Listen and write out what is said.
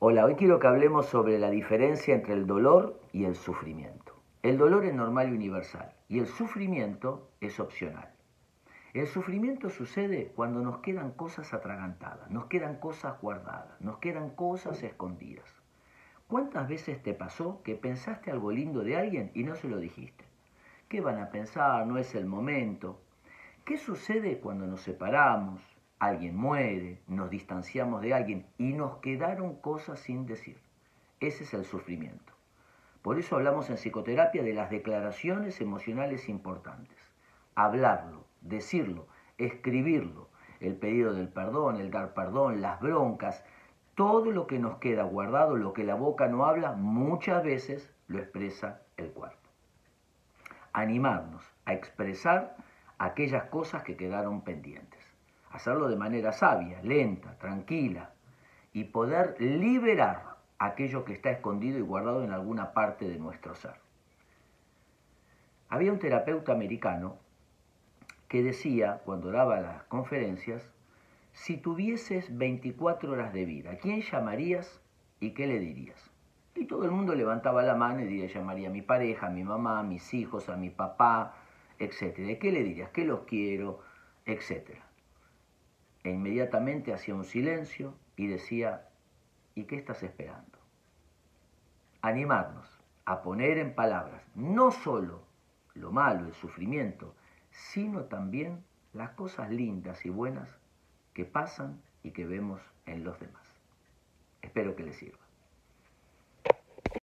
Hola, hoy quiero que hablemos sobre la diferencia entre el dolor y el sufrimiento. El dolor es normal y universal y el sufrimiento es opcional. El sufrimiento sucede cuando nos quedan cosas atragantadas, nos quedan cosas guardadas, nos quedan cosas escondidas. ¿Cuántas veces te pasó que pensaste algo lindo de alguien y no se lo dijiste? ¿Qué van a pensar? No es el momento. ¿Qué sucede cuando nos separamos? Alguien muere, nos distanciamos de alguien y nos quedaron cosas sin decir. Ese es el sufrimiento. Por eso hablamos en psicoterapia de las declaraciones emocionales importantes. Hablarlo, decirlo, escribirlo, el pedido del perdón, el dar perdón, las broncas, todo lo que nos queda guardado, lo que la boca no habla, muchas veces lo expresa el cuerpo. Animarnos a expresar aquellas cosas que quedaron pendientes hacerlo de manera sabia, lenta, tranquila, y poder liberar aquello que está escondido y guardado en alguna parte de nuestro ser. Había un terapeuta americano que decía, cuando daba las conferencias, si tuvieses 24 horas de vida, ¿a quién llamarías y qué le dirías? Y todo el mundo levantaba la mano y diría, llamaría a mi pareja, a mi mamá, a mis hijos, a mi papá, etc. ¿Qué le dirías? ¿Qué los quiero? Etcétera e inmediatamente hacía un silencio y decía, ¿y qué estás esperando? Animarnos a poner en palabras no solo lo malo, el sufrimiento, sino también las cosas lindas y buenas que pasan y que vemos en los demás. Espero que les sirva.